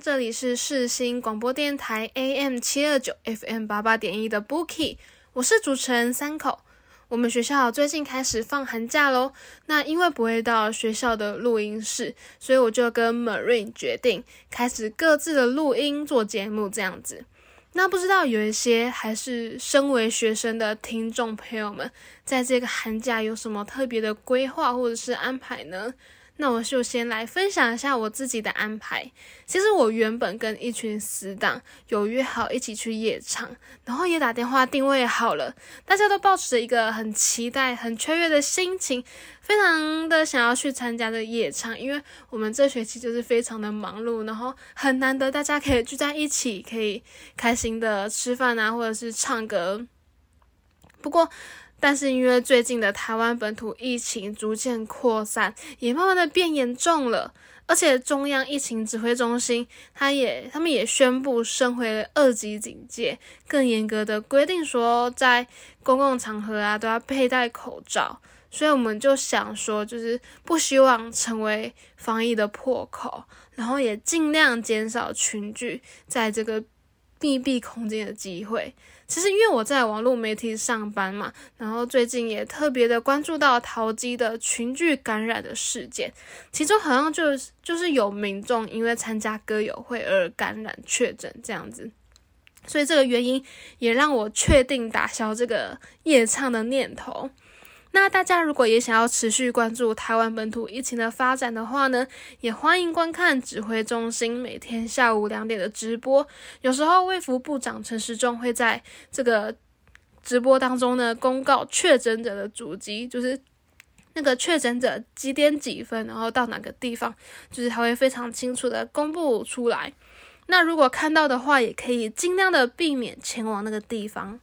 这里是世新广播电台 AM 七二九 FM 八八点一的 Bookie，我是主持人三口。我们学校最近开始放寒假喽，那因为不会到学校的录音室，所以我就跟 Marine 决定开始各自的录音做节目这样子。那不知道有一些还是身为学生的听众朋友们，在这个寒假有什么特别的规划或者是安排呢？那我就先来分享一下我自己的安排。其实我原本跟一群死党有约好一起去夜场，然后也打电话定位好了，大家都抱持着一个很期待、很雀跃的心情，非常的想要去参加的夜场。因为我们这学期就是非常的忙碌，然后很难得大家可以聚在一起，可以开心的吃饭啊，或者是唱歌。不过，但是因为最近的台湾本土疫情逐渐扩散，也慢慢的变严重了，而且中央疫情指挥中心，他也他们也宣布升回二级警戒，更严格的规定说，在公共场合啊都要佩戴口罩，所以我们就想说，就是不希望成为防疫的破口，然后也尽量减少群聚在这个密闭空间的机会。其实因为我在网络媒体上班嘛，然后最近也特别的关注到淘机的群聚感染的事件，其中好像就是就是有民众因为参加歌友会而感染确诊这样子，所以这个原因也让我确定打消这个夜唱的念头。那大家如果也想要持续关注台湾本土疫情的发展的话呢，也欢迎观看指挥中心每天下午两点的直播。有时候卫福部长陈时中会在这个直播当中呢，公告确诊者的足迹，就是那个确诊者几点几分，然后到哪个地方，就是他会非常清楚的公布出来。那如果看到的话，也可以尽量的避免前往那个地方。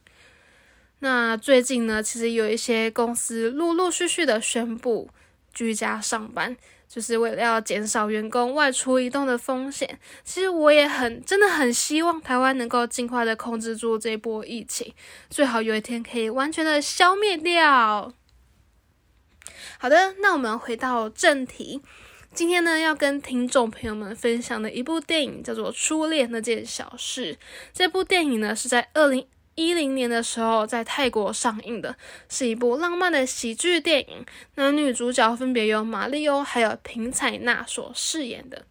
那最近呢，其实有一些公司陆陆续续的宣布居家上班，就是为了要减少员工外出移动的风险。其实我也很真的很希望台湾能够尽快的控制住这波疫情，最好有一天可以完全的消灭掉。好的，那我们回到正题，今天呢要跟听众朋友们分享的一部电影叫做《初恋那件小事》。这部电影呢是在二零。一零年的时候，在泰国上映的是一部浪漫的喜剧电影，男女主角分别由马丽欧还有平彩娜所饰演的。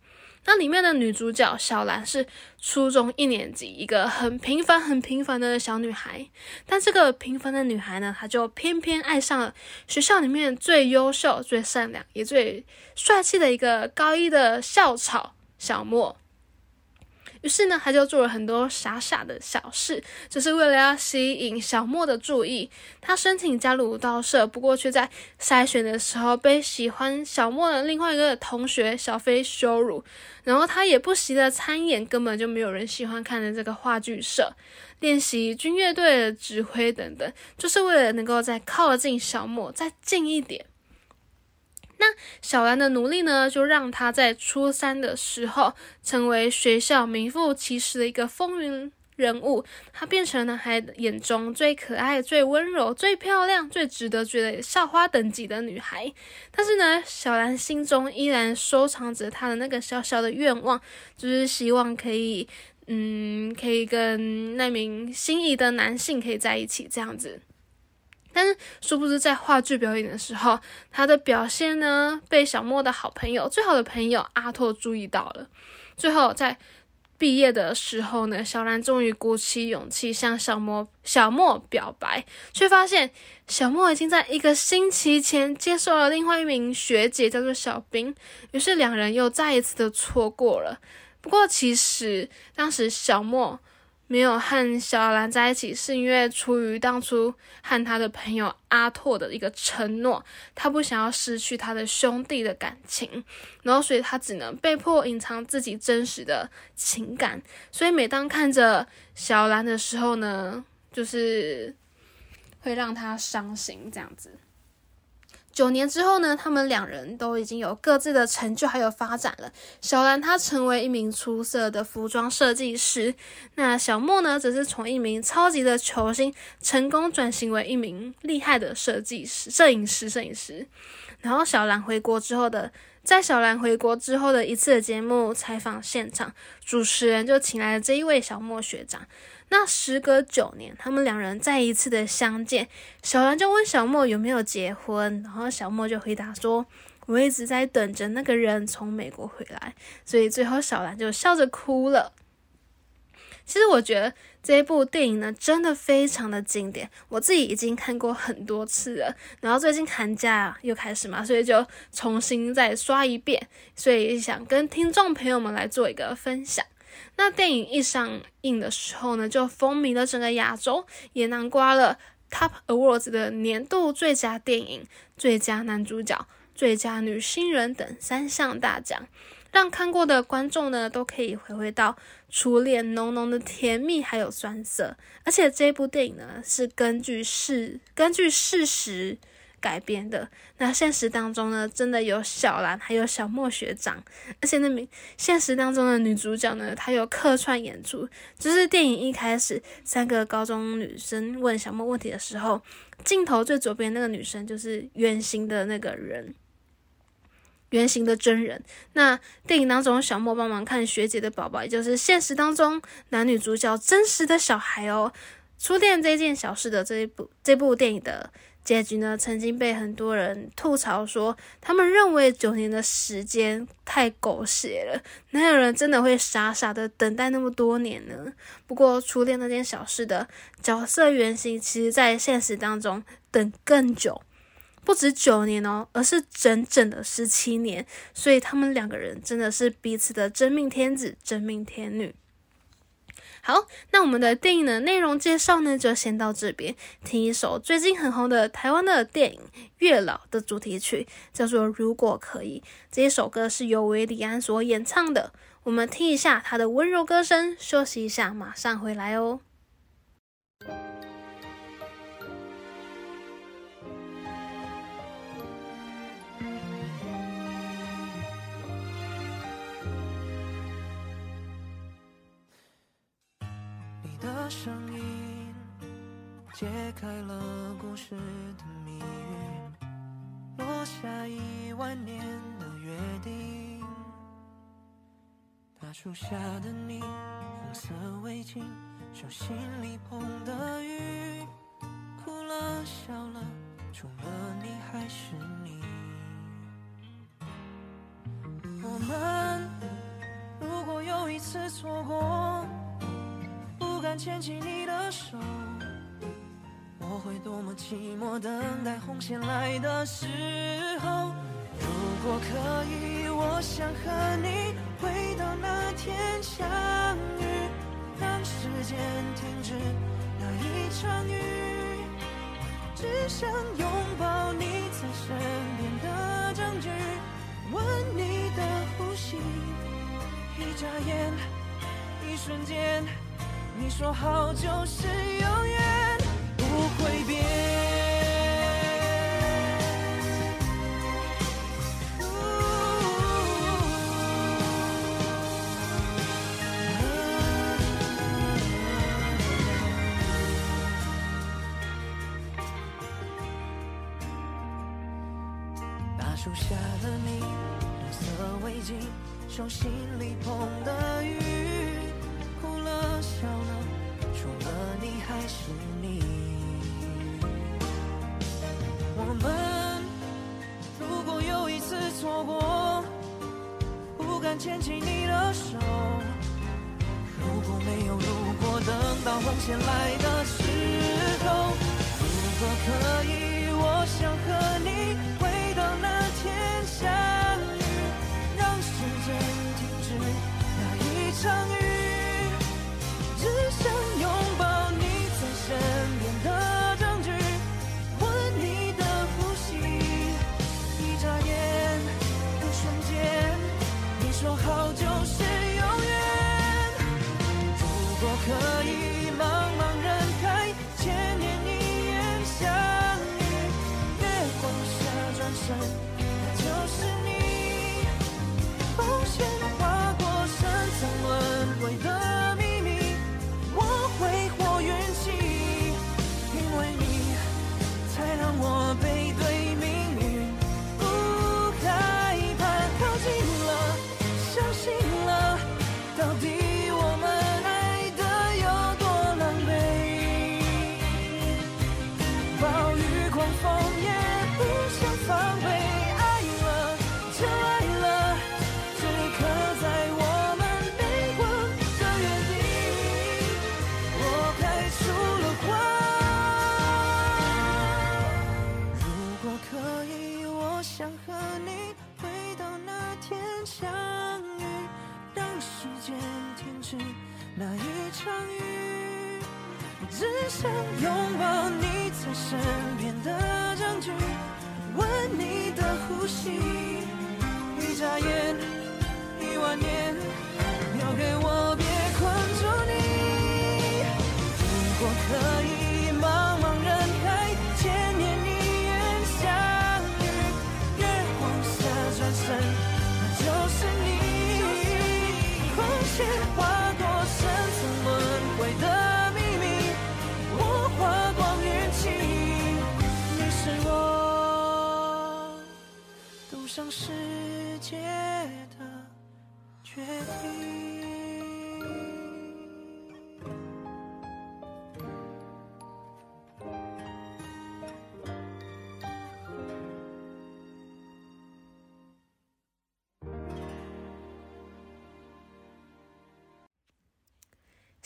那里面的女主角小兰是初中一年级，一个很平凡、很平凡的小女孩。但这个平凡的女孩呢，她就偏偏爱上了学校里面最优秀、最善良也最帅气的一个高一的校草小莫。于是呢，他就做了很多傻傻的小事，只是为了要吸引小莫的注意。他申请加入舞蹈社，不过却在筛选的时候被喜欢小莫的另外一个同学小飞羞辱。然后他也不惜的参演根本就没有人喜欢看的这个话剧社，练习军乐队的指挥等等，就是为了能够再靠近小莫再近一点。那小兰的努力呢，就让她在初三的时候成为学校名副其实的一个风云人物。她变成男孩眼中最可爱、最温柔、最漂亮、最值得追的校花等级的女孩。但是呢，小兰心中依然收藏着她的那个小小的愿望，就是希望可以，嗯，可以跟那名心仪的男性可以在一起这样子。但是，殊不知在话剧表演的时候，他的表现呢被小莫的好朋友、最好的朋友阿拓注意到了。最后，在毕业的时候呢，小兰终于鼓起勇气向小莫小莫表白，却发现小莫已经在一个星期前接受了另外一名学姐，叫做小冰。于是，两人又再一次的错过了。不过，其实当时小莫。没有和小兰在一起，是因为出于当初和他的朋友阿拓的一个承诺，他不想要失去他的兄弟的感情，然后所以他只能被迫隐藏自己真实的情感。所以每当看着小兰的时候呢，就是会让他伤心这样子。九年之后呢，他们两人都已经有各自的成就还有发展了。小兰她成为一名出色的服装设计师，那小莫呢，则是从一名超级的球星成功转型为一名厉害的设计师、摄影师、摄影师。然后小兰回国之后的在小兰回国之后的一次的节目采访现场，主持人就请来了这一位小莫学长。那时隔九年，他们两人再一次的相见，小兰就问小莫有没有结婚，然后小莫就回答说：“我一直在等着那个人从美国回来。”所以最后小兰就笑着哭了。其实我觉得这一部电影呢，真的非常的经典，我自己已经看过很多次了。然后最近寒假又开始嘛，所以就重新再刷一遍，所以想跟听众朋友们来做一个分享。那电影一上映的时候呢，就风靡了整个亚洲，也囊括了 Top Awards 的年度最佳电影、最佳男主角、最佳女新人等三项大奖。让看过的观众呢，都可以回味到初恋浓浓的甜蜜，还有酸涩。而且这部电影呢，是根据事根据事实改编的。那现实当中呢，真的有小兰，还有小莫学长。而且那名现实当中的女主角呢，她有客串演出。就是电影一开始，三个高中女生问小莫问题的时候，镜头最左边那个女生就是圆形的那个人。原型的真人，那电影当中小莫帮忙看学姐的宝宝，也就是现实当中男女主角真实的小孩哦。初恋这件小事的这一部这部电影的结局呢，曾经被很多人吐槽说，他们认为九年的时间太狗血了，哪有人真的会傻傻的等待那么多年呢？不过初恋那件小事的角色原型，其实在现实当中等更久。不止九年哦，而是整整的十七年，所以他们两个人真的是彼此的真命天子、真命天女。好，那我们的电影的内容介绍呢，就先到这边。听一首最近很红的台湾的电影《月老》的主题曲，叫做《如果可以》。这一首歌是由韦礼安所演唱的，我们听一下他的温柔歌声，休息一下，马上回来哦。的声音揭开了故事的谜语，落下一万年的约定。大树下的你，红色围巾，手心里捧的雨，哭了笑了，除了你还是你。我们如果有一次错过。不敢牵起你的手，我会多么寂寞，等待红线来的时候。如果可以，我想和你回到那天相遇，让时间停止那一场雨，只想拥抱你在身边的证据，闻你的呼吸，一眨眼，一瞬间。你说好就是永远不会变。到红线来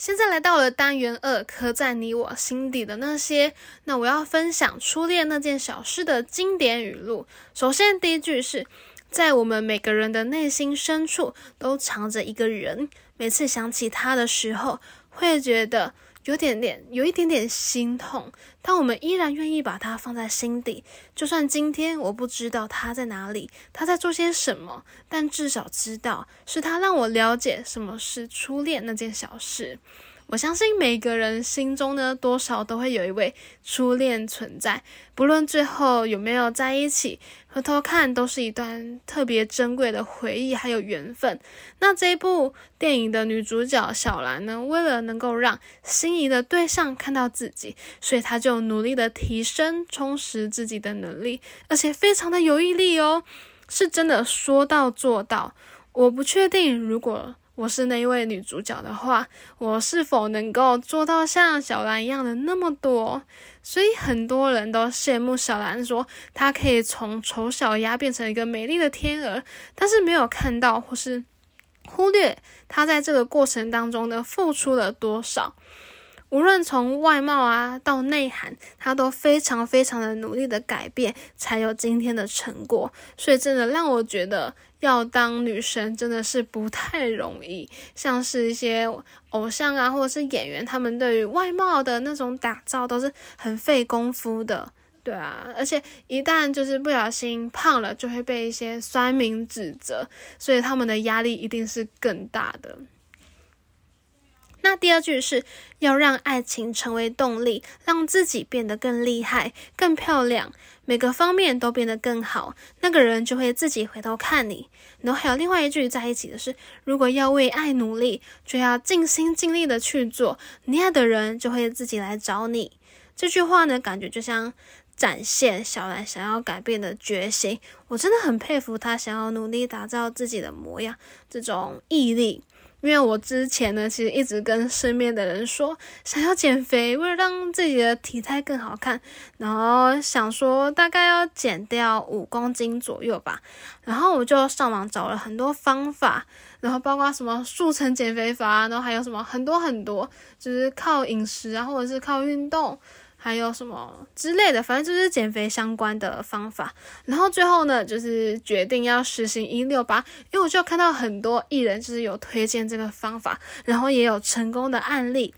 现在来到了单元二，刻在你我心底的那些。那我要分享初恋那件小事的经典语录。首先，第一句是在我们每个人的内心深处都藏着一个人，每次想起他的时候，会觉得有点点，有一点点心痛。但我们依然愿意把它放在心底，就算今天我不知道他在哪里，他在做些什么，但至少知道是他让我了解什么是初恋那件小事。我相信每个人心中呢，多少都会有一位初恋存在，不论最后有没有在一起，回头看都是一段特别珍贵的回忆，还有缘分。那这一部电影的女主角小兰呢，为了能够让心仪的对象看到自己，所以她就努力的提升、充实自己的能力，而且非常的有毅力哦，是真的说到做到。我不确定如果。我是那一位女主角的话，我是否能够做到像小兰一样的那么多？所以很多人都羡慕小兰，说她可以从丑小鸭变成一个美丽的天鹅，但是没有看到或是忽略她在这个过程当中的付出了多少。无论从外貌啊到内涵，她都非常非常的努力的改变，才有今天的成果。所以真的让我觉得。要当女神真的是不太容易，像是一些偶像啊，或者是演员，他们对于外貌的那种打造都是很费功夫的，对啊，而且一旦就是不小心胖了，就会被一些酸民指责，所以他们的压力一定是更大的。那第二句是要让爱情成为动力，让自己变得更厉害、更漂亮，每个方面都变得更好，那个人就会自己回头看你。然后还有另外一句在一起的是，如果要为爱努力，就要尽心尽力的去做，你爱的人就会自己来找你。这句话呢，感觉就像展现小兰想要改变的决心，我真的很佩服她想要努力打造自己的模样，这种毅力。因为我之前呢，其实一直跟身边的人说，想要减肥，为了让自己的体态更好看，然后想说大概要减掉五公斤左右吧。然后我就上网找了很多方法，然后包括什么速成减肥法，然后还有什么很多很多，就是靠饮食啊，或者是靠运动。还有什么之类的，反正就是减肥相关的方法。然后最后呢，就是决定要实行一六八，因为我就看到很多艺人就是有推荐这个方法，然后也有成功的案例。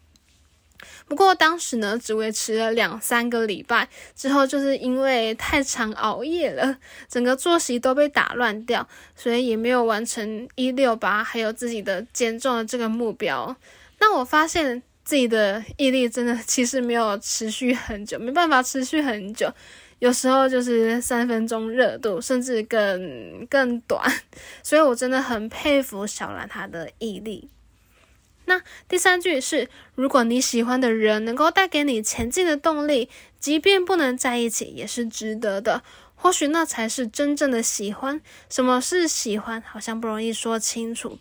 不过当时呢，只维持了两三个礼拜，之后就是因为太常熬夜了，整个作息都被打乱掉，所以也没有完成一六八，还有自己的减重的这个目标。那我发现。自己的毅力真的其实没有持续很久，没办法持续很久，有时候就是三分钟热度，甚至更更短，所以我真的很佩服小兰她的毅力。那第三句是：如果你喜欢的人能够带给你前进的动力，即便不能在一起，也是值得的。或许那才是真正的喜欢。什么是喜欢？好像不容易说清楚。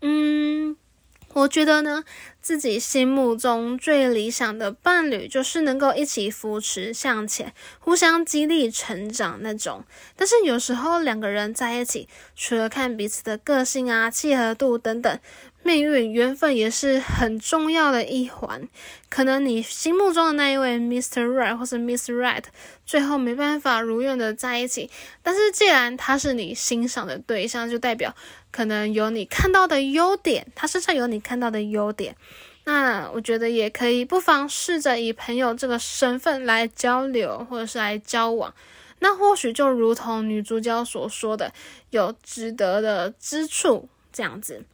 嗯。我觉得呢，自己心目中最理想的伴侣，就是能够一起扶持向前，互相激励成长那种。但是有时候两个人在一起，除了看彼此的个性啊、契合度等等，命运缘分也是很重要的一环。可能你心目中的那一位 Mr. Right 或是 Miss Right，最后没办法如愿的在一起。但是既然他是你欣赏的对象，就代表可能有你看到的优点，他身上有你看到的优点。那我觉得也可以，不妨试着以朋友这个身份来交流，或者是来交往。那或许就如同女主角所说的，有值得的之处，这样子。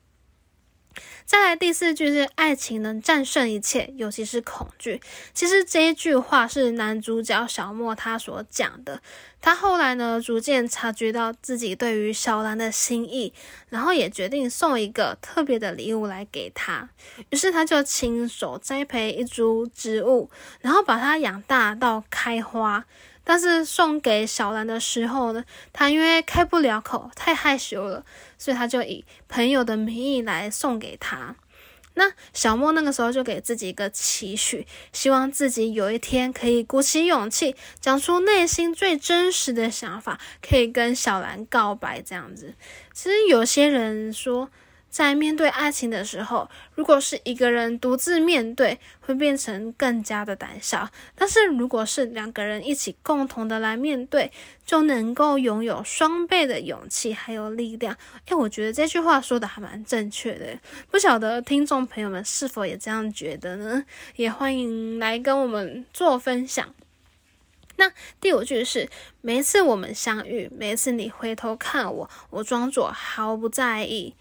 再来第四句是爱情能战胜一切，尤其是恐惧。其实这一句话是男主角小莫他所讲的。他后来呢，逐渐察觉到自己对于小兰的心意，然后也决定送一个特别的礼物来给她。于是他就亲手栽培一株植物，然后把它养大到开花。但是送给小兰的时候呢，他因为开不了口，太害羞了，所以他就以朋友的名义来送给她。那小莫那个时候就给自己一个期许，希望自己有一天可以鼓起勇气，讲出内心最真实的想法，可以跟小兰告白这样子。其实有些人说。在面对爱情的时候，如果是一个人独自面对，会变成更加的胆小；但是如果是两个人一起共同的来面对，就能够拥有双倍的勇气还有力量。诶，我觉得这句话说的还蛮正确的，不晓得听众朋友们是否也这样觉得呢？也欢迎来跟我们做分享。那第五句是：每一次我们相遇，每一次你回头看我，我装作毫不在意。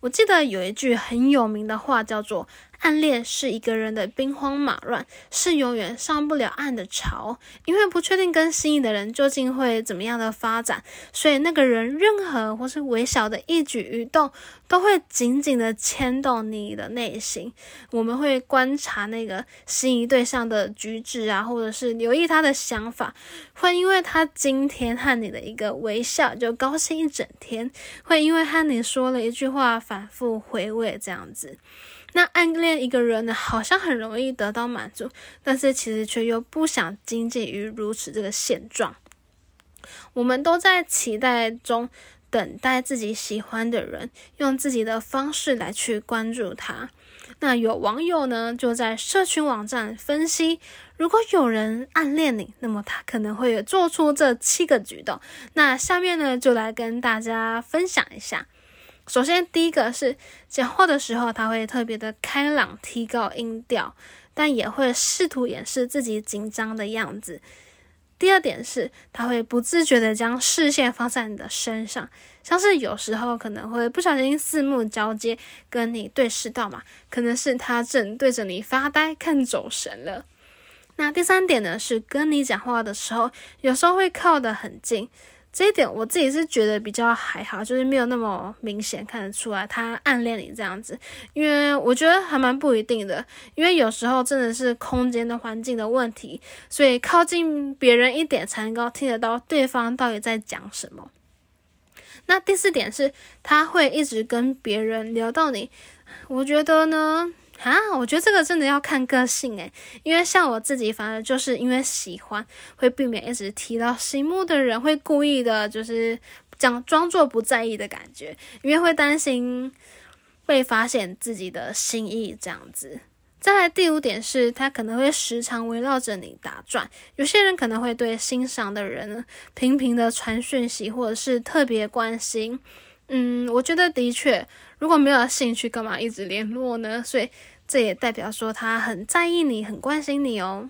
我记得有一句很有名的话，叫做。暗恋是一个人的兵荒马乱，是永远上不了岸的潮，因为不确定跟心仪的人究竟会怎么样的发展，所以那个人任何或是微小的一举一动，都会紧紧的牵动你的内心。我们会观察那个心仪对象的举止啊，或者是留意他的想法，会因为他今天和你的一个微笑就高兴一整天，会因为和你说了一句话反复回味这样子。那暗恋一个人呢，好像很容易得到满足，但是其实却又不想仅仅于如此这个现状。我们都在期待中等待自己喜欢的人，用自己的方式来去关注他。那有网友呢，就在社群网站分析，如果有人暗恋你，那么他可能会做出这七个举动。那下面呢，就来跟大家分享一下。首先，第一个是讲话的时候，他会特别的开朗，提高音调，但也会试图掩饰自己紧张的样子。第二点是，他会不自觉的将视线放在你的身上，像是有时候可能会不小心四目交接，跟你对视到嘛，可能是他正对着你发呆，看走神了。那第三点呢，是跟你讲话的时候，有时候会靠得很近。这一点我自己是觉得比较还好，就是没有那么明显看得出来他暗恋你这样子，因为我觉得还蛮不一定的，因为有时候真的是空间的环境的问题，所以靠近别人一点才能够听得到对方到底在讲什么。那第四点是他会一直跟别人聊到你，我觉得呢。啊，我觉得这个真的要看个性诶，因为像我自己，反而就是因为喜欢，会避免一直提到心目的人，会故意的，就是讲装作不在意的感觉，因为会担心被发现自己的心意这样子。再来第五点是，他可能会时常围绕着你打转，有些人可能会对欣赏的人频频的传讯息，或者是特别关心。嗯，我觉得的确。如果没有兴趣，干嘛一直联络呢？所以这也代表说他很在意你，很关心你哦。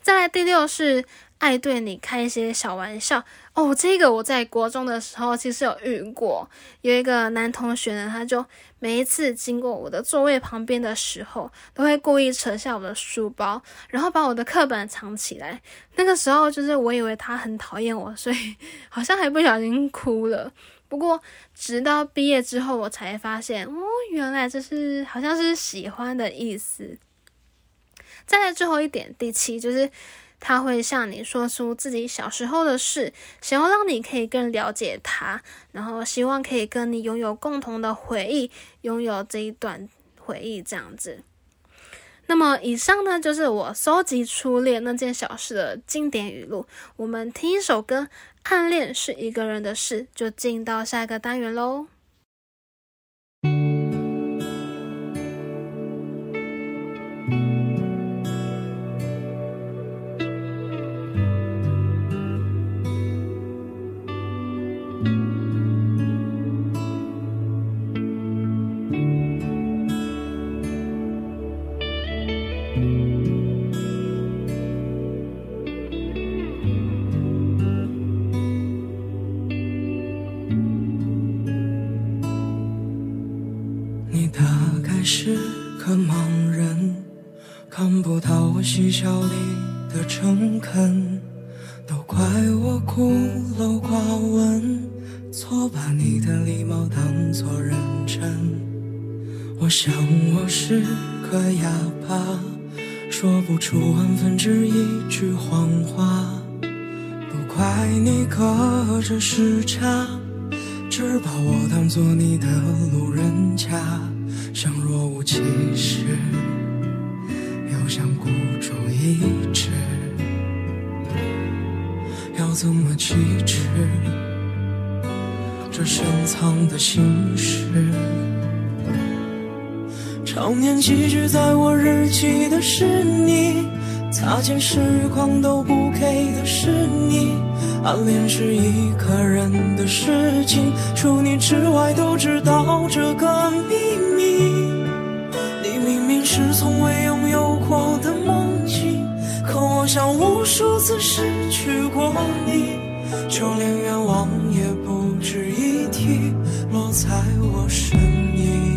再来第六是爱对你开一些小玩笑哦。这个我在国中的时候其实有遇过，有一个男同学呢，他就每一次经过我的座位旁边的时候，都会故意扯下我的书包，然后把我的课本藏起来。那个时候就是我以为他很讨厌我，所以 好像还不小心哭了。不过，直到毕业之后，我才发现，哦，原来这是好像是喜欢的意思。再来最后一点，第七就是他会向你说出自己小时候的事，想要让你可以更了解他，然后希望可以跟你拥有共同的回忆，拥有这一段回忆这样子。那么以上呢，就是我搜集初恋那件小事的经典语录。我们听一首歌。暗恋是一个人的事，就进到下一个单元喽。都不给的是你。暗恋是一个人的事情，除你之外都知道这个秘密。你明明是从未拥有过的梦境，可我想无数次失去过你，就连愿望也不值一提，落在我身影。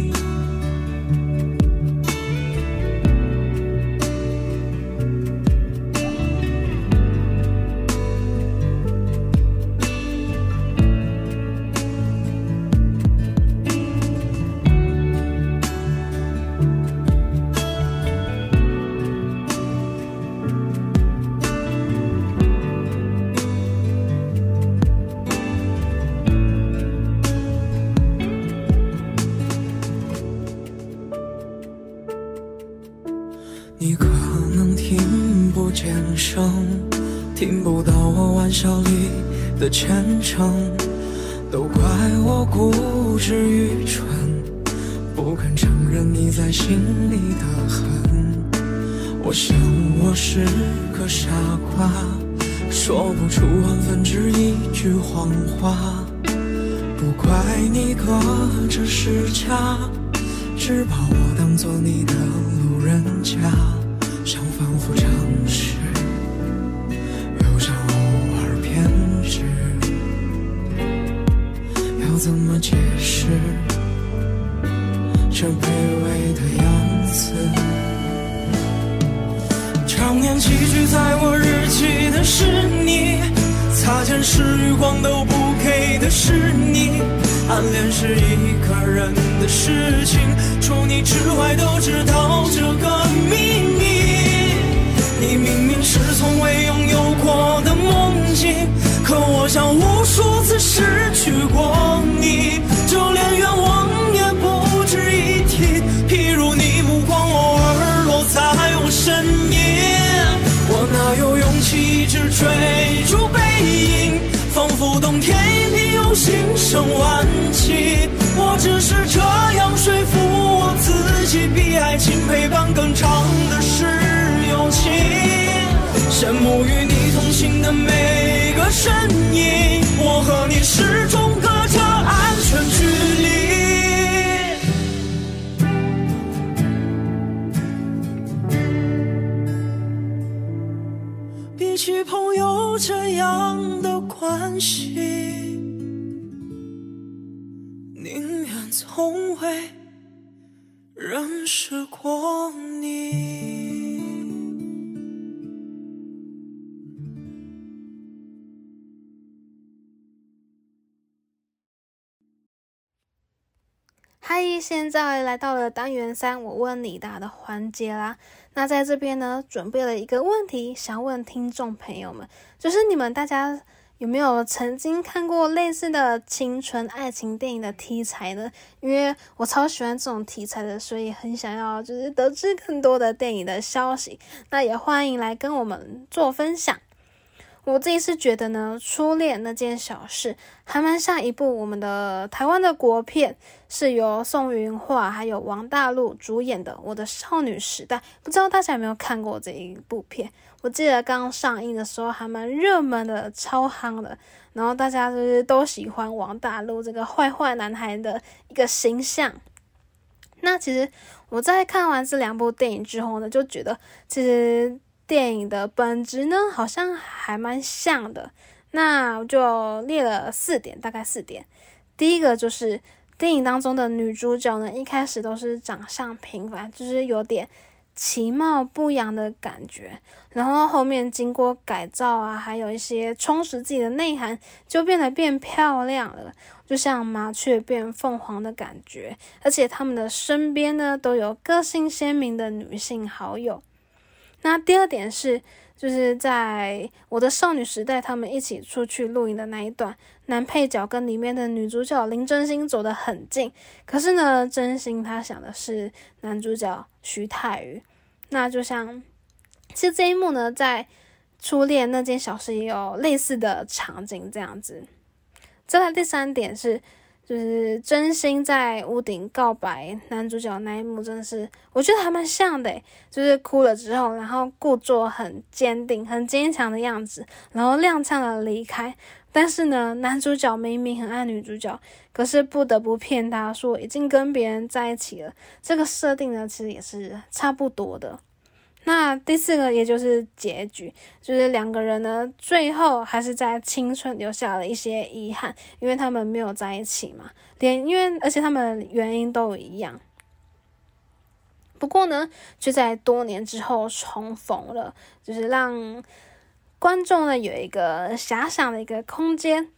当年寄居在我日记的是你，擦肩时余光都不给的是你。暗恋是一个人的事情，除你之外都知道这个秘密。你明明是从未拥有过的梦境，可我像无数次失去过生晚期。我只是这样说服我自己，比爱情陪伴更长的是友情。羡慕与你同行的每个身影，我和你始终隔着安全距离。比起朋友这样的关系，从未认识过你。嗨，现在来到了单元三，我问你答的环节啦。那在这边呢，准备了一个问题，想问听众朋友们，就是你们大家有没有曾经看过类似的青春爱情电影的题材呢？因为我超喜欢这种题材的，所以很想要就是得知更多的电影的消息。那也欢迎来跟我们做分享。我自己是觉得呢，初恋那件小事还蛮像一部我们的台湾的国片，是由宋云桦还有王大陆主演的《我的少女时代》。不知道大家有没有看过这一部片？我记得刚上映的时候还蛮热门的，超夯的。然后大家就是都喜欢王大陆这个坏坏男孩的一个形象。那其实我在看完这两部电影之后呢，就觉得其实。电影的本质呢，好像还蛮像的。那我就列了四点，大概四点。第一个就是电影当中的女主角呢，一开始都是长相平凡，就是有点其貌不扬的感觉，然后后面经过改造啊，还有一些充实自己的内涵，就变得变漂亮了，就像麻雀变凤凰的感觉。而且他们的身边呢，都有个性鲜明的女性好友。那第二点是。就是在我的少女时代，他们一起出去露营的那一段，男配角跟里面的女主角林真心走得很近，可是呢，真心他想的是男主角徐太宇。那就像，其实这一幕呢，在初恋那件小事也有类似的场景这样子。再来第三点是。就是真心在屋顶告白男主角那一幕，真的是我觉得还蛮像的。就是哭了之后，然后故作很坚定、很坚强的样子，然后踉跄的离开。但是呢，男主角明明很爱女主角，可是不得不骗她说已经跟别人在一起了。这个设定呢，其实也是差不多的。那第四个，也就是结局，就是两个人呢，最后还是在青春留下了一些遗憾，因为他们没有在一起嘛，连因为而且他们原因都一样，不过呢，却在多年之后重逢了，就是让观众呢有一个遐想的一个空间。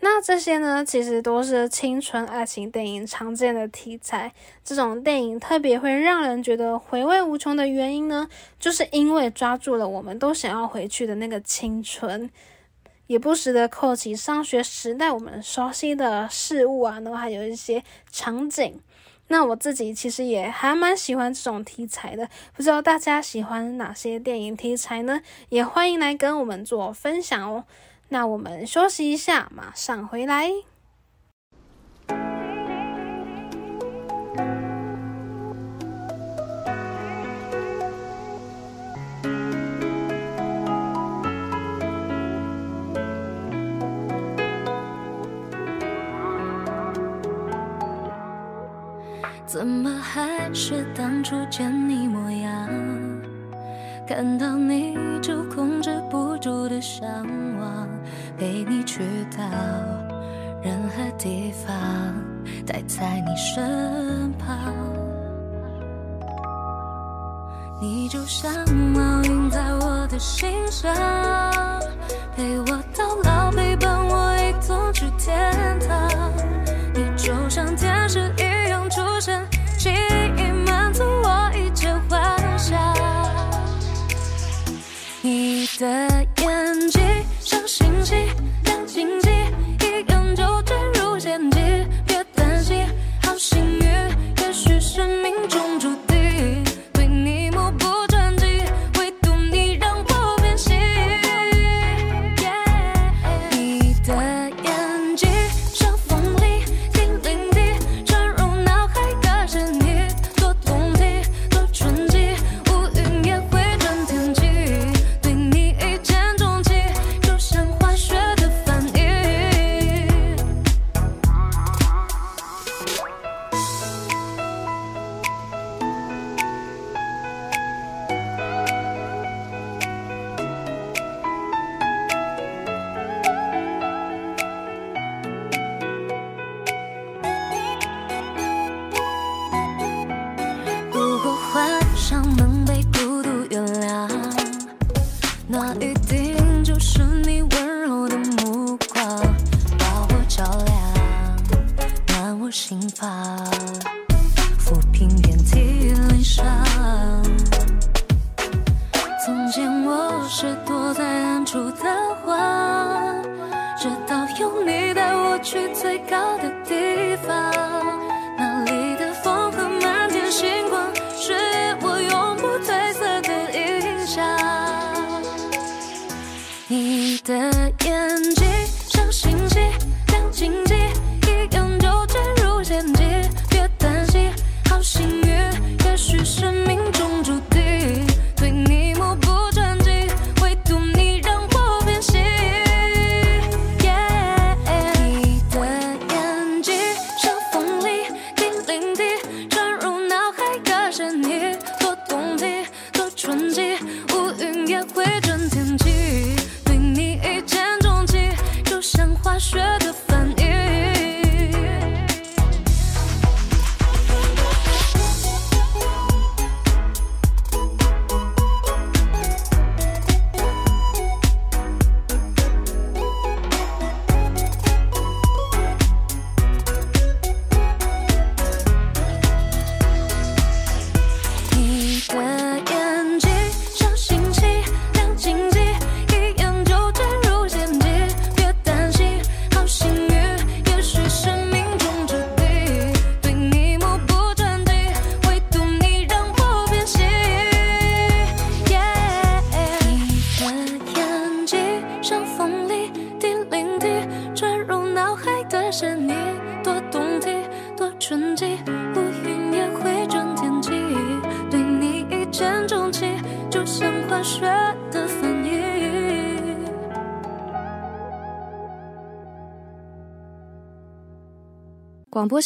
那这些呢，其实都是青春爱情电影常见的题材。这种电影特别会让人觉得回味无穷的原因呢，就是因为抓住了我们都想要回去的那个青春，也不时的扣起上学时代我们熟悉的事物啊，然后还有一些场景。那我自己其实也还蛮喜欢这种题材的，不知道大家喜欢哪些电影题材呢？也欢迎来跟我们做分享哦。那我们休息一下，马上回来。怎么还是当初见你模样？看到你就控制不住的向往。陪你去到任何地方，待在你身旁。你就像烙印在我的心上，陪我你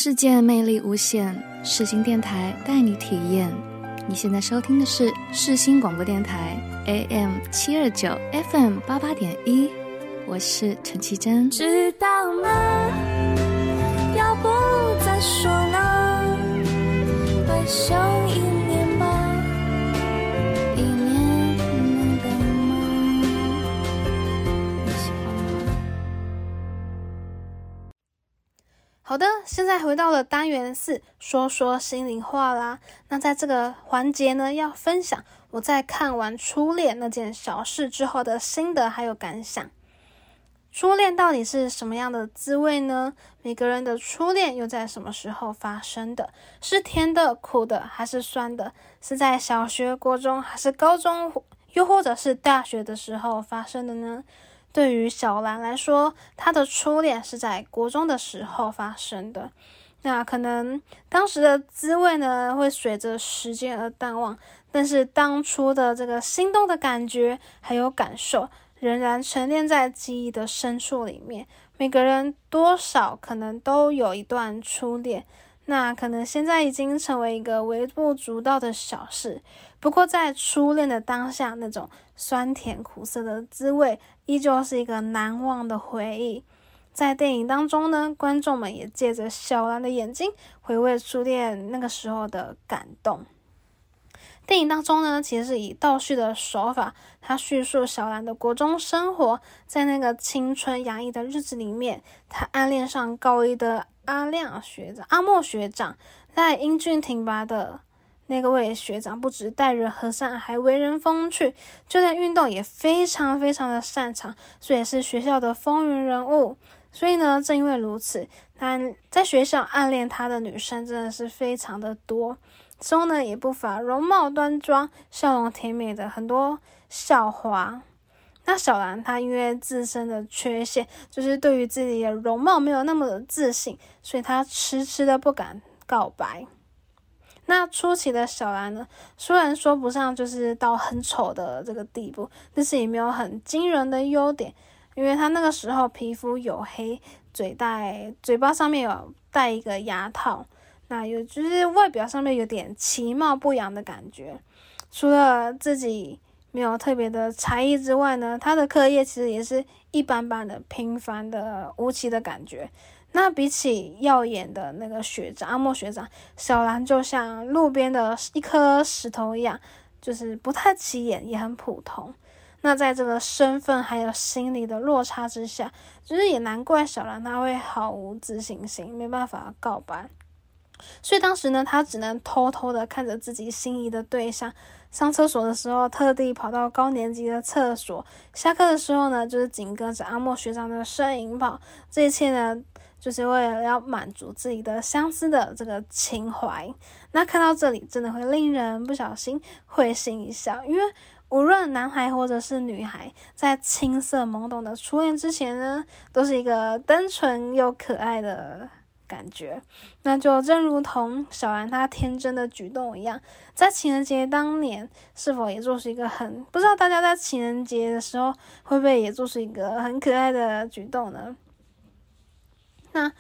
世界魅力无限，世新电台带你体验。你现在收听的是世新广播电台 AM 七二九 FM 八八点一，我是陈绮贞。知道吗？好的，现在回到了单元四，说说心里话啦。那在这个环节呢，要分享我在看完初恋那件小事之后的心得还有感想。初恋到底是什么样的滋味呢？每个人的初恋又在什么时候发生的？是甜的、苦的，还是酸的？是在小学、国中，还是高中，又或者是大学的时候发生的呢？对于小兰来说，她的初恋是在国中的时候发生的。那可能当时的滋味呢，会随着时间而淡忘，但是当初的这个心动的感觉还有感受，仍然沉淀在记忆的深处里面。每个人多少可能都有一段初恋，那可能现在已经成为一个微不足道的小事。不过在初恋的当下，那种酸甜苦涩的滋味，依旧是一个难忘的回忆。在电影当中呢，观众们也借着小兰的眼睛，回味初恋那个时候的感动。电影当中呢，其实是以倒叙的手法，他叙述小兰的国中生活，在那个青春洋溢的日子里面，他暗恋上高一的阿亮学长、阿莫学长，在英俊挺拔的那个位学长，不止待人和善，还为人风趣，就连运动也非常非常的擅长，所以是学校的风云人物。所以呢，正因为如此，他在学校暗恋他的女生真的是非常的多。中呢也不乏容貌端庄、笑容甜美的很多校花。那小兰她因为自身的缺陷，就是对于自己的容貌没有那么的自信，所以她迟迟的不敢告白。那初期的小兰呢，虽然说不上就是到很丑的这个地步，但是也没有很惊人的优点，因为她那个时候皮肤黝黑，嘴戴嘴巴上面有戴一个牙套。那有就是外表上面有点其貌不扬的感觉，除了自己没有特别的才艺之外呢，她的课业其实也是一般般的、平凡的、无奇的感觉。那比起耀眼的那个学长阿莫学长，小兰就像路边的一颗石头一样，就是不太起眼，也很普通。那在这个身份还有心理的落差之下，就是也难怪小兰她会毫无自信心，没办法告白。所以当时呢，他只能偷偷的看着自己心仪的对象上厕所的时候，特地跑到高年级的厕所；下课的时候呢，就是紧跟着阿莫学长的身影跑。这一切呢，就是为了要满足自己的相思的这个情怀。那看到这里，真的会令人不小心会心一笑，因为无论男孩或者是女孩，在青涩懵懂的初恋之前呢，都是一个单纯又可爱的。感觉，那就正如同小兰她天真的举动一样，在情人节当年，是否也做出一个很不知道大家在情人节的时候会不会也做出一个很可爱的举动呢？那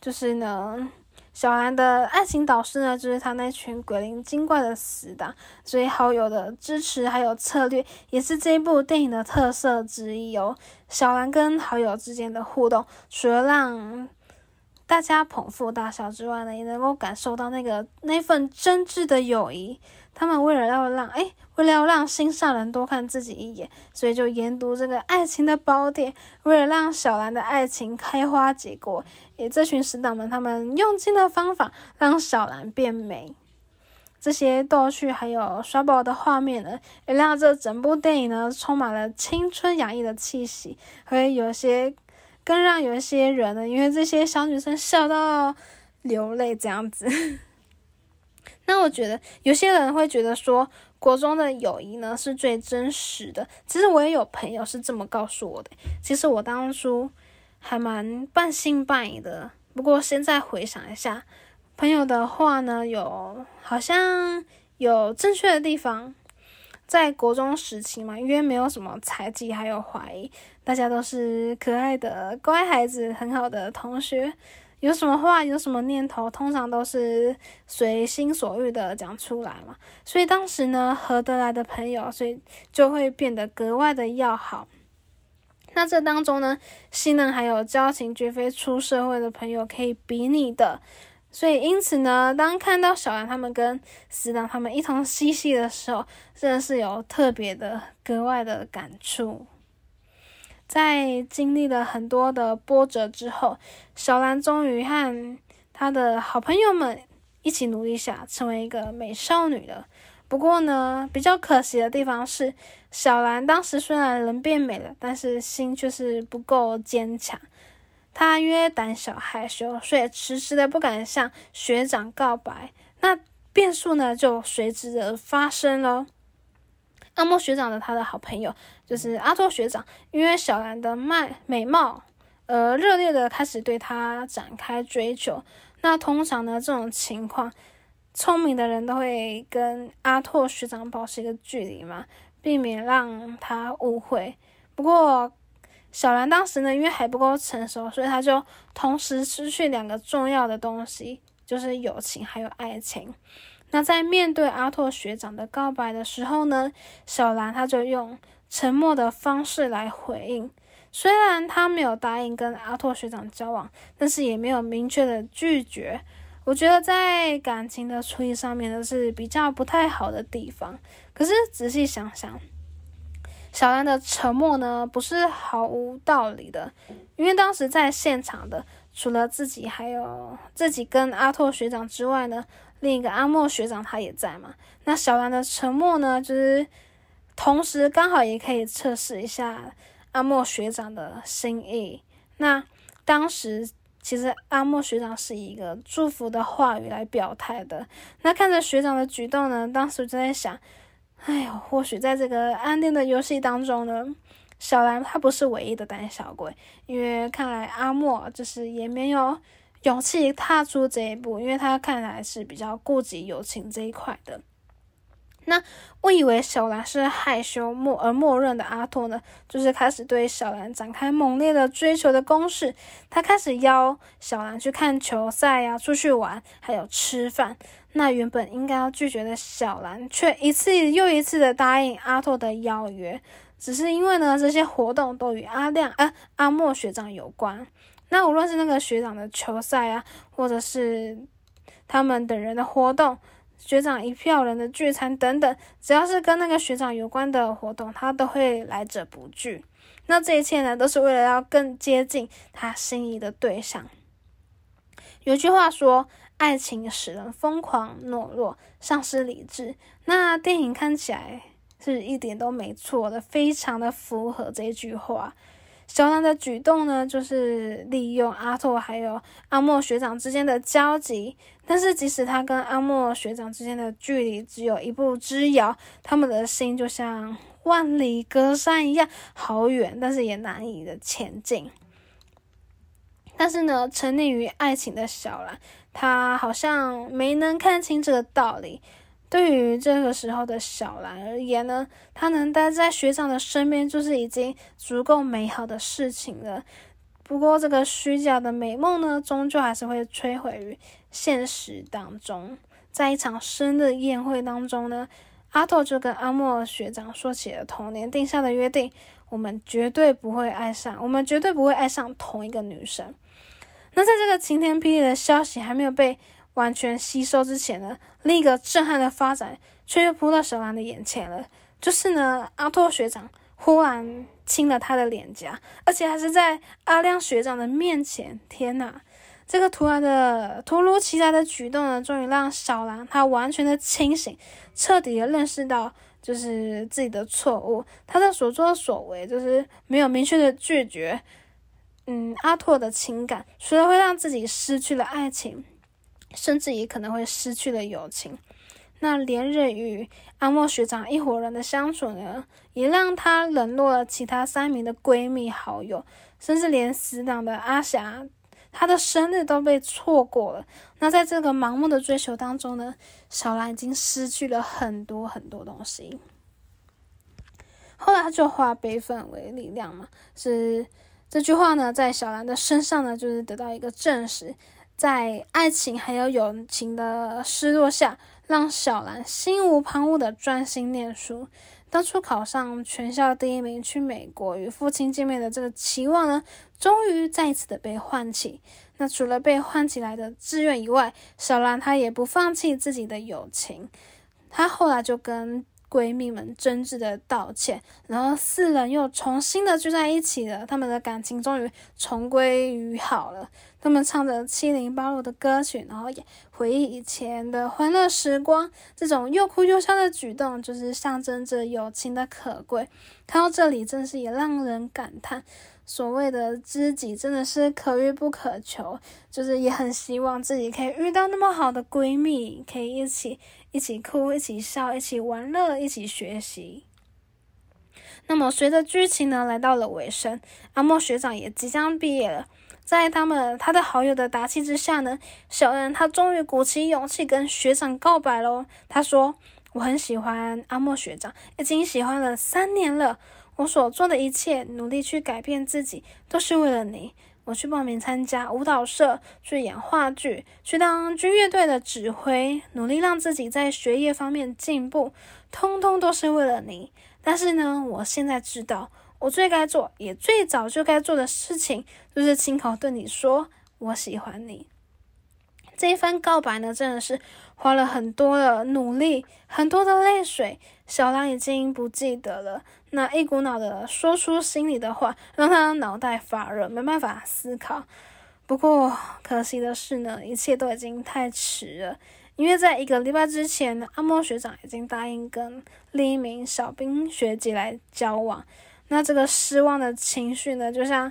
就是呢，小兰的爱情导师呢，就是他那群鬼灵精怪的死党，所以好友的支持还有策略，也是这部电影的特色之一哦。小兰跟好友之间的互动，除了让大家捧腹大笑之外呢，也能够感受到那个那份真挚的友谊。他们为了要让哎，为了要让心上人多看自己一眼，所以就研读这个爱情的宝典。为了让小兰的爱情开花结果，也这群死党们他们用尽了方法让小兰变美。这些逗趣还有耍宝的画面呢，也让这整部电影呢充满了青春洋溢的气息，会有些。更让有一些人呢，因为这些小女生笑到流泪这样子。那我觉得有些人会觉得说，国中的友谊呢是最真实的。其实我也有朋友是这么告诉我的。其实我当初还蛮半信半疑的。不过现在回想一下，朋友的话呢，有好像有正确的地方。在国中时期嘛，因为没有什么猜忌还有怀疑，大家都是可爱的乖孩子，很好的同学。有什么话，有什么念头，通常都是随心所欲的讲出来嘛。所以当时呢，合得来的朋友，所以就会变得格外的要好。那这当中呢，信任还有交情，绝非出社会的朋友可以比拟的。所以因此呢，当看到小兰他们跟死党他们一同嬉戏的时候，真的是有特别的格外的感触。在经历了很多的波折之后，小兰终于和她的好朋友们一起努力下，成为一个美少女了。不过呢，比较可惜的地方是，小兰当时虽然人变美了，但是心却是不够坚强。她因为胆小害羞，所以迟迟的不敢向学长告白。那变数呢，就随之的发生了。阿莫学长的他的好朋友就是阿托学长，因为小兰的卖美貌，呃，热烈的开始对她展开追求。那通常呢，这种情况，聪明的人都会跟阿拓学长保持一个距离嘛，避免让他误会。不过小兰当时呢，因为还不够成熟，所以他就同时失去两个重要的东西，就是友情还有爱情。那在面对阿拓学长的告白的时候呢，小兰她就用沉默的方式来回应。虽然他没有答应跟阿拓学长交往，但是也没有明确的拒绝。我觉得在感情的处理上面呢是比较不太好的地方。可是仔细想想，小兰的沉默呢不是毫无道理的，因为当时在现场的除了自己还有自己跟阿拓学长之外呢。另一个阿莫学长他也在嘛？那小兰的沉默呢，就是同时刚好也可以测试一下阿莫学长的心意。那当时其实阿莫学长是一个祝福的话语来表态的。那看着学长的举动呢，当时就在想，哎呦，或许在这个安定的游戏当中呢，小兰她不是唯一的胆小鬼，因为看来阿莫就是也没有。勇气踏出这一步，因为他看来是比较顾及友情这一块的。那我以为小兰是害羞默而默认的阿拓呢，就是开始对小兰展开猛烈的追求的攻势。他开始邀小兰去看球赛呀，出去玩，还有吃饭。那原本应该要拒绝的小兰，却一次又一次的答应阿拓的邀约。只是因为呢，这些活动都与阿亮、啊阿莫学长有关。那无论是那个学长的球赛啊，或者是他们等人的活动，学长一票人的聚餐等等，只要是跟那个学长有关的活动，他都会来者不拒。那这一切呢，都是为了要更接近他心仪的对象。有句话说：“爱情使人疯狂、懦弱、丧失理智。”那电影看起来是一点都没错的，非常的符合这句话。小兰的举动呢，就是利用阿拓还有阿莫学长之间的交集。但是，即使他跟阿莫学长之间的距离只有一步之遥，他们的心就像万里隔山一样，好远，但是也难以的前进。但是呢，沉溺于爱情的小兰，她好像没能看清这个道理。对于这个时候的小兰而言呢，她能待在学长的身边，就是已经足够美好的事情了。不过，这个虚假的美梦呢，终究还是会摧毁于现实当中。在一场生日宴会当中呢，阿拓就跟阿莫学长说起了童年定下的约定：我们绝对不会爱上，我们绝对不会爱上同一个女生。那在这个晴天霹雳的消息还没有被。完全吸收之前呢，另一个震撼的发展却又扑到小兰的眼前了。就是呢，阿托学长忽然亲了她的脸颊，而且还是在阿亮学长的面前。天呐，这个突然的、突如其来的举动呢，终于让小兰她完全的清醒，彻底的认识到就是自己的错误。她的所作所为就是没有明确的拒绝，嗯，阿拓的情感，除了会让自己失去了爱情。甚至也可能会失去了友情。那连日与阿莫学长一伙人的相处呢，也让他冷落了其他三名的闺蜜好友，甚至连死党的阿霞，她的生日都被错过了。那在这个盲目的追求当中呢，小兰已经失去了很多很多东西。后来他就化悲愤为力量嘛，是这句话呢，在小兰的身上呢，就是得到一个证实，在爱情还有友情的失落下，让小兰心无旁骛的专心念书。当初考上全校第一名，去美国与父亲见面的这个期望呢，终于再次的被唤起。那除了被唤起来的志愿以外，小兰她也不放弃自己的友情。她后来就跟闺蜜们真挚的道歉，然后四人又重新的聚在一起了。他们的感情终于重归于好了。他们唱着七零八落的歌曲，然后也回忆以前的欢乐时光。这种又哭又笑的举动，就是象征着友情的可贵。看到这里，真是也让人感叹。所谓的知己真的是可遇不可求，就是也很希望自己可以遇到那么好的闺蜜，可以一起一起哭，一起笑，一起玩乐，一起学习。那么随着剧情呢来到了尾声，阿莫学长也即将毕业了，在他们他的好友的打气之下呢，小恩他终于鼓起勇气跟学长告白喽。他说：“我很喜欢阿莫学长，已经喜欢了三年了。”我所做的一切，努力去改变自己，都是为了你。我去报名参加舞蹈社，去演话剧，去当军乐队的指挥，努力让自己在学业方面进步，通通都是为了你。但是呢，我现在知道，我最该做，也最早就该做的事情，就是亲口对你说，我喜欢你。这一番告白呢，真的是花了很多的努力，很多的泪水。小兰已经不记得了，那一股脑的说出心里的话，让他脑袋发热，没办法思考。不过可惜的是呢，一切都已经太迟了，因为在一个礼拜之前，阿莫学长已经答应跟另一名小兵学姐来交往。那这个失望的情绪呢，就像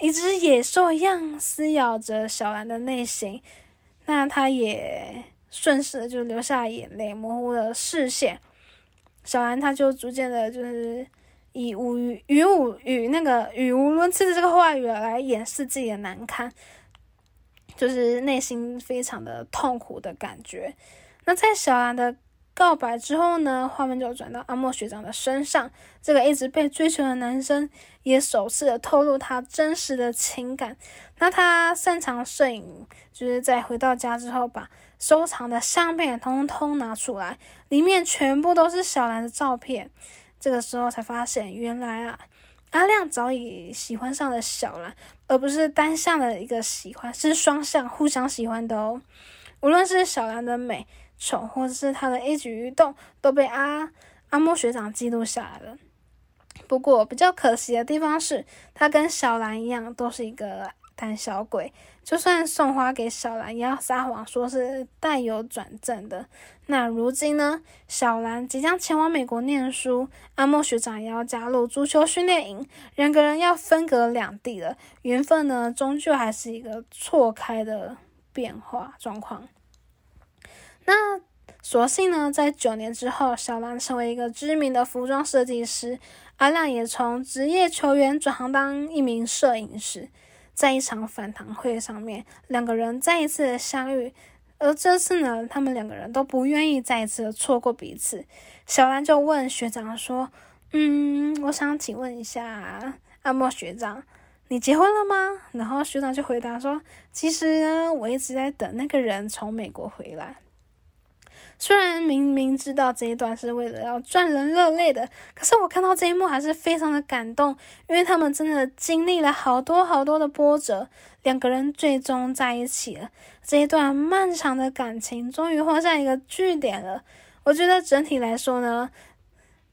一只野兽一样撕咬着小兰的内心。那他也顺势的就流下眼泪，模糊了视线。小兰他就逐渐的，就是以无语、语无语那个语无伦次的这个话语来掩饰自己的难堪，就是内心非常的痛苦的感觉。那在小兰的。告白之后呢，画面就转到阿莫学长的身上。这个一直被追求的男生也首次的透露他真实的情感。那他擅长摄影，就是在回到家之后，把收藏的相片通通拿出来，里面全部都是小兰的照片。这个时候才发现，原来啊，阿亮早已喜欢上了小兰，而不是单向的一个喜欢，是双向互相喜欢的哦。无论是小兰的美。丑，或者是他的一举一动都被阿阿莫学长记录下来了。不过比较可惜的地方是，他跟小兰一样，都是一个胆小鬼。就算送花给小兰，也要撒谎说是带有转正的。那如今呢？小兰即将前往美国念书，阿莫学长也要加入足球训练营，两个人要分隔两地了。缘分呢，终究还是一个错开的变化状况。那所幸呢，在九年之后，小兰成为一个知名的服装设计师，阿亮也从职业球员转行当一名摄影师。在一场反堂会上面，两个人再一次的相遇，而这次呢，他们两个人都不愿意再一次的错过彼此。小兰就问学长说：“嗯，我想请问一下，阿莫学长，你结婚了吗？”然后学长就回答说：“其实呢，我一直在等那个人从美国回来。”虽然明明知道这一段是为了要赚人热泪的，可是我看到这一幕还是非常的感动，因为他们真的经历了好多好多的波折，两个人最终在一起了。这一段漫长的感情终于画下一个句点了。我觉得整体来说呢，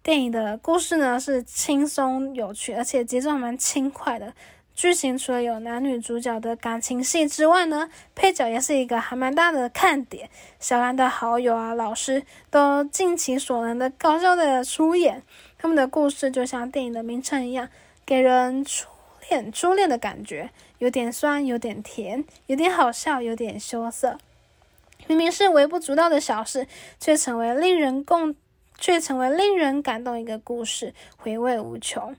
电影的故事呢是轻松有趣，而且节奏蛮轻快的。剧情除了有男女主角的感情戏之外呢，配角也是一个还蛮大的看点。小兰的好友啊、老师都尽其所能的搞笑的出演，他们的故事就像电影的名称一样，给人初恋初恋的感觉，有点酸，有点甜，有点好笑，有点羞涩。明明是微不足道的小事，却成为令人共，却成为令人感动一个故事，回味无穷。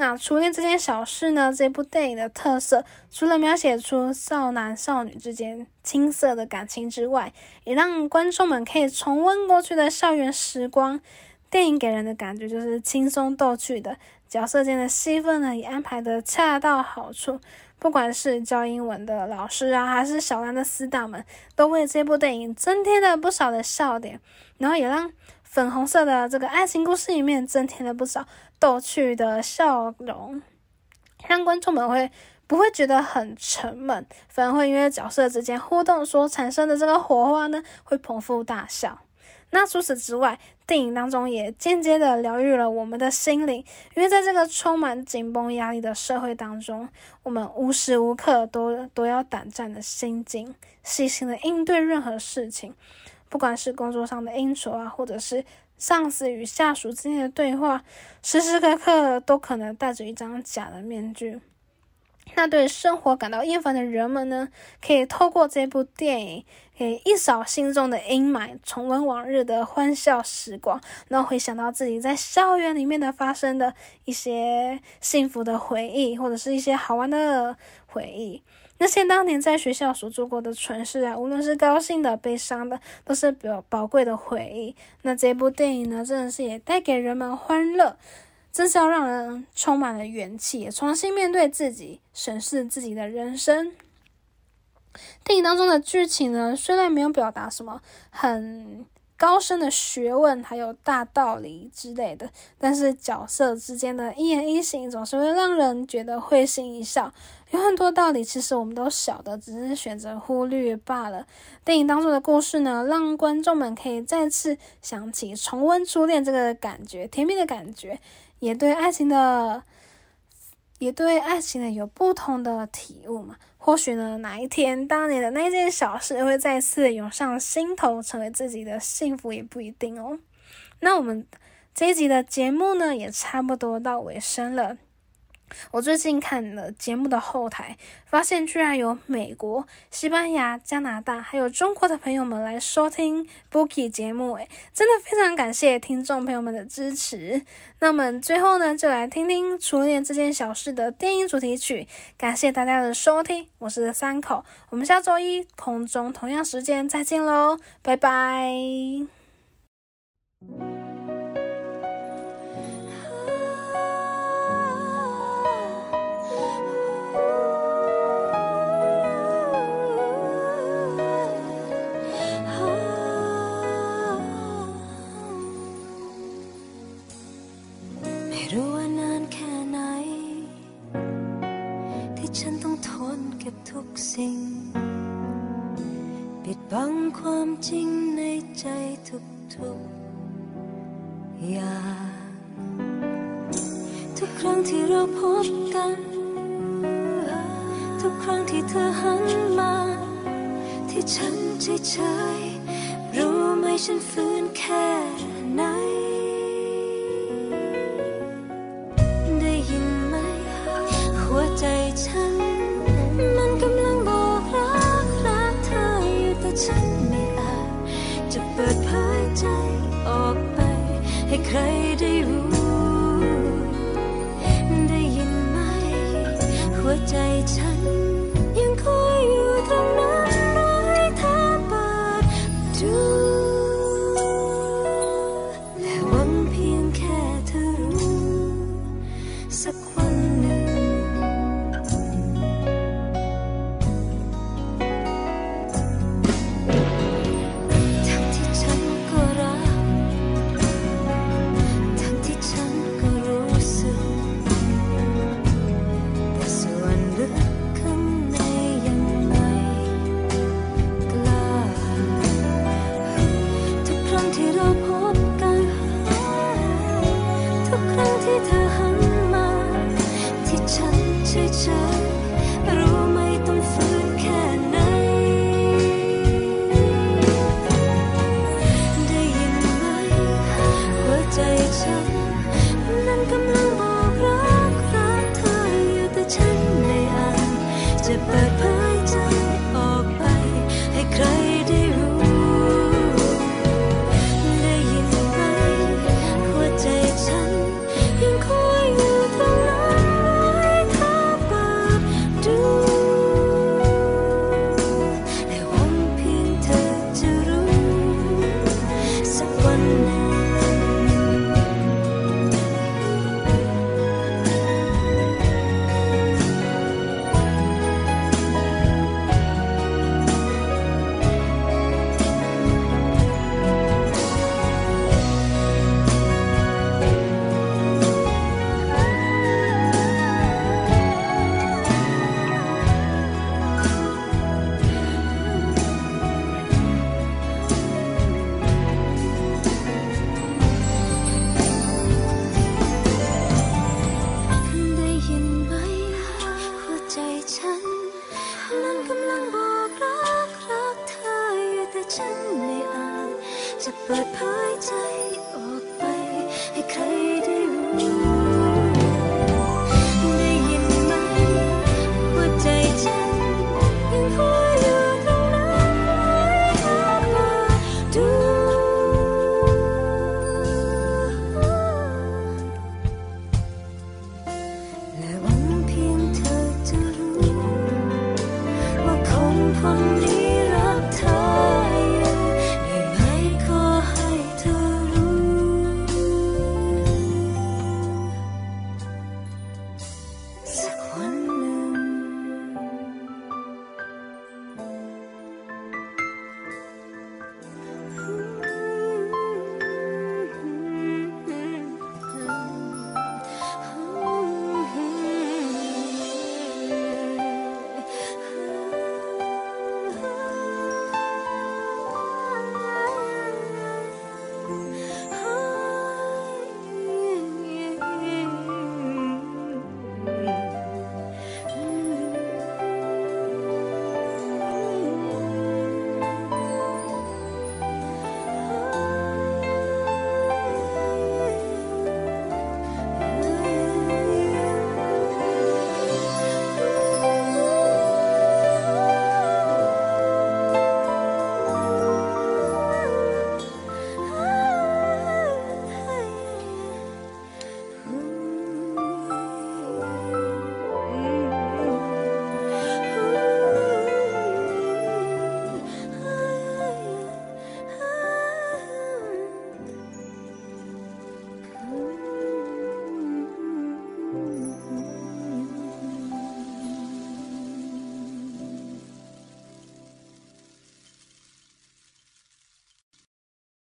那初恋这件小事呢？这部电影的特色，除了描写出少男少女之间青涩的感情之外，也让观众们可以重温过去的校园时光。电影给人的感觉就是轻松逗趣的，角色间的戏份呢也安排的恰到好处。不管是教英文的老师啊，还是小兰的死党们，都为这部电影增添了不少的笑点，然后也让粉红色的这个爱情故事里面增添了不少逗趣的笑容，让观众们会不会觉得很沉闷，反而会因为角色之间互动所产生的这个火花呢，会捧腹大笑。那除此之外，电影当中也间接的疗愈了我们的心灵，因为在这个充满紧绷压力的社会当中，我们无时无刻都都要胆战的心境，细心的应对任何事情，不管是工作上的应酬啊，或者是上司与下属之间的对话，时时刻刻都可能戴着一张假的面具。那对生活感到厌烦的人们呢，可以透过这部电影，可以一扫心中的阴霾，重温往日的欢笑时光，然后回想到自己在校园里面的发生的一些幸福的回忆，或者是一些好玩的回忆。那些当年在学校所做过的蠢事啊，无论是高兴的、悲伤的，都是宝宝贵的回忆。那这部电影呢，真的是也带给人们欢乐。真是要让人充满了元气，重新面对自己，审视自己的人生。电影当中的剧情呢，虽然没有表达什么很高深的学问，还有大道理之类的，但是角色之间的一言一行总是会让人觉得会心一笑。有很多道理其实我们都晓得，只是选择忽略罢了。电影当中的故事呢，让观众们可以再次想起重温初恋这个感觉，甜蜜的感觉。也对爱情的，也对爱情的有不同的体悟嘛？或许呢，哪一天当年的那件小事会再次涌上心头，成为自己的幸福也不一定哦。那我们这一集的节目呢，也差不多到尾声了。我最近看了节目的后台，发现居然有美国、西班牙、加拿大，还有中国的朋友们来收听 Bookie 节目，诶，真的非常感谢听众朋友们的支持。那么最后呢，就来听听《初恋这件小事》的电影主题曲。感谢大家的收听，我是三口，我们下周一空中同样时间再见喽，拜拜。 ความจริงในใจทุกๆอย่าง ทุกครั้งที่เราพบกัน ทุกครั้งที่เธอหันมา ที่ฉันเฉยๆรู้ไหมฉันฝืนแค่ไหน